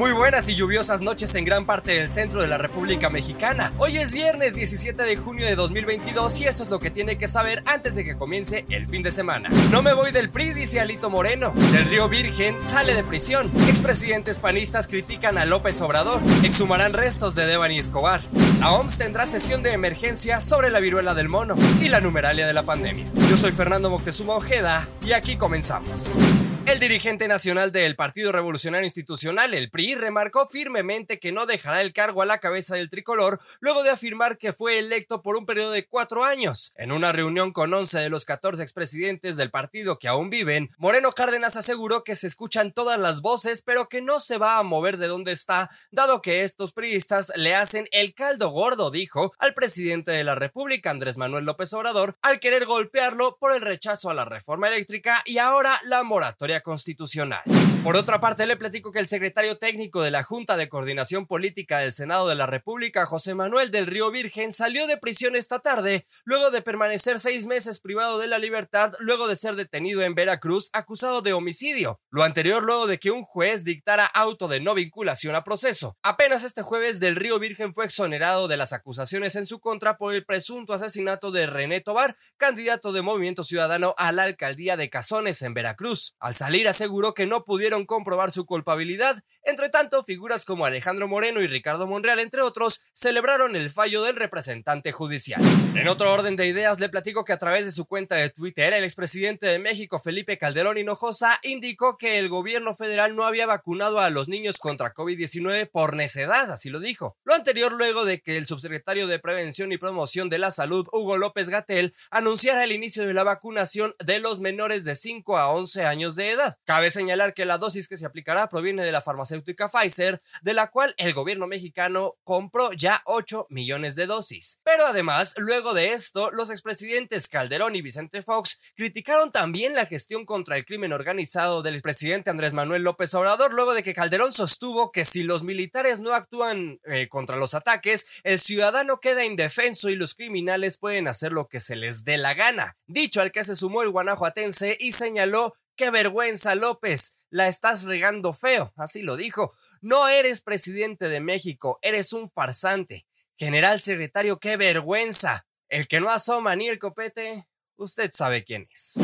Muy buenas y lluviosas noches en gran parte del centro de la República Mexicana. Hoy es viernes 17 de junio de 2022 y esto es lo que tiene que saber antes de que comience el fin de semana. No me voy del PRI, dice Alito Moreno. Del Río Virgen sale de prisión. Expresidentes panistas critican a López Obrador. Exhumarán restos de Devani Escobar. La OMS tendrá sesión de emergencia sobre la viruela del mono y la numeralia de la pandemia. Yo soy Fernando Moctezuma Ojeda y aquí comenzamos. El dirigente nacional del Partido Revolucionario Institucional, el PRI, remarcó firmemente que no dejará el cargo a la cabeza del tricolor luego de afirmar que fue electo por un periodo de cuatro años. En una reunión con 11 de los 14 expresidentes del partido que aún viven, Moreno Cárdenas aseguró que se escuchan todas las voces, pero que no se va a mover de donde está, dado que estos priistas le hacen el caldo gordo, dijo, al presidente de la República, Andrés Manuel López Obrador, al querer golpearlo por el rechazo a la reforma eléctrica y ahora la moratoria constitucional. Por otra parte, le platico que el secretario técnico de la Junta de Coordinación Política del Senado de la República, José Manuel del Río Virgen, salió de prisión esta tarde luego de permanecer seis meses privado de la libertad luego de ser detenido en Veracruz acusado de homicidio. Lo anterior luego de que un juez dictara auto de no vinculación a proceso. Apenas este jueves del Río Virgen fue exonerado de las acusaciones en su contra por el presunto asesinato de René Tobar, candidato de Movimiento Ciudadano a la alcaldía de Cazones en Veracruz. Al salir aseguró que no pudieron comprobar su culpabilidad. Entre tanto, figuras como Alejandro Moreno y Ricardo Monreal, entre otros, celebraron el fallo del representante judicial. En otro orden de ideas, le platico que a través de su cuenta de Twitter, el expresidente de México, Felipe Calderón Hinojosa, indicó que el gobierno federal no había vacunado a los niños contra COVID-19 por necedad, así lo dijo. Lo anterior luego de que el subsecretario de Prevención y Promoción de la Salud, Hugo López Gatel, anunciara el inicio de la vacunación de los menores de 5 a 11 años de Cabe señalar que la dosis que se aplicará proviene de la farmacéutica Pfizer, de la cual el gobierno mexicano compró ya 8 millones de dosis. Pero además, luego de esto, los expresidentes Calderón y Vicente Fox criticaron también la gestión contra el crimen organizado del presidente Andrés Manuel López Obrador, luego de que Calderón sostuvo que si los militares no actúan eh, contra los ataques, el ciudadano queda indefenso y los criminales pueden hacer lo que se les dé la gana. Dicho al que se sumó el guanajuatense y señaló Qué vergüenza, López. La estás regando feo. Así lo dijo. No eres presidente de México, eres un farsante. General secretario, qué vergüenza. El que no asoma ni el copete, usted sabe quién es.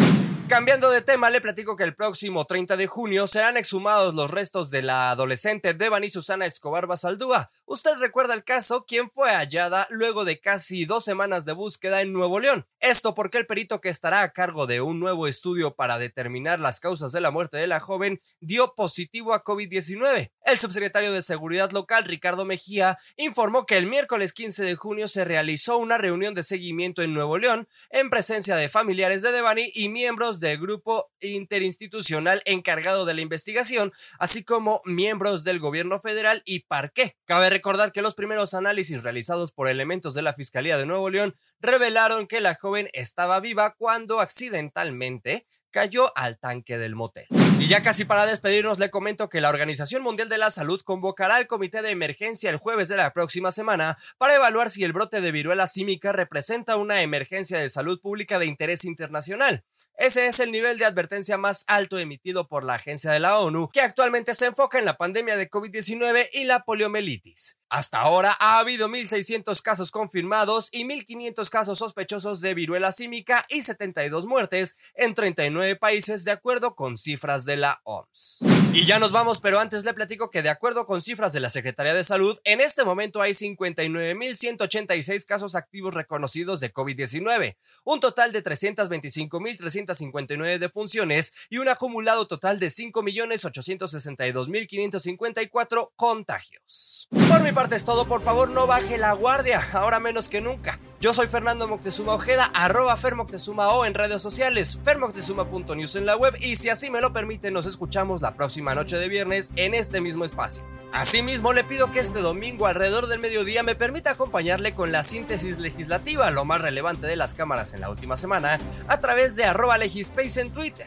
Cambiando de tema, le platico que el próximo 30 de junio serán exhumados los restos de la adolescente Devani Susana Escobar Basaldúa. Usted recuerda el caso, quien fue hallada luego de casi dos semanas de búsqueda en Nuevo León. Esto porque el perito que estará a cargo de un nuevo estudio para determinar las causas de la muerte de la joven dio positivo a COVID-19. El subsecretario de Seguridad Local, Ricardo Mejía, informó que el miércoles 15 de junio se realizó una reunión de seguimiento en Nuevo León en presencia de familiares de Devani y miembros del grupo interinstitucional encargado de la investigación, así como miembros del gobierno federal y Parqué. Cabe recordar que los primeros análisis realizados por elementos de la Fiscalía de Nuevo León revelaron que la joven estaba viva cuando accidentalmente cayó al tanque del motel. Y ya casi para despedirnos le comento que la Organización Mundial de la Salud convocará al comité de emergencia el jueves de la próxima semana para evaluar si el brote de viruela símica representa una emergencia de salud pública de interés internacional. Ese es el nivel de advertencia más alto emitido por la agencia de la ONU, que actualmente se enfoca en la pandemia de COVID-19 y la poliomielitis. Hasta ahora ha habido 1.600 casos confirmados y 1.500 casos sospechosos de viruela símica y 72 muertes en 39 países de acuerdo con cifras de la OMS. Y ya nos vamos, pero antes le platico que de acuerdo con cifras de la Secretaría de Salud, en este momento hay 59.186 casos activos reconocidos de COVID-19, un total de 325.359 defunciones y un acumulado total de 5.862.554 contagios. Por mi parte es todo, por favor no baje la guardia, ahora menos que nunca. Yo soy Fernando Moctezuma Ojeda, arroba Fermoctezuma o en redes sociales, fermoctezuma.news en la web y si así me lo permite nos escuchamos la próxima noche de viernes en este mismo espacio. Asimismo, le pido que este domingo alrededor del mediodía me permita acompañarle con la síntesis legislativa, lo más relevante de las cámaras en la última semana, a través de arroba legispace en Twitter.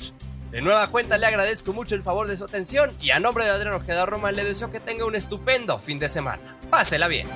De nueva cuenta le agradezco mucho el favor de su atención y a nombre de Adriano Ojeda Roma le deseo que tenga un estupendo fin de semana. Pásela bien.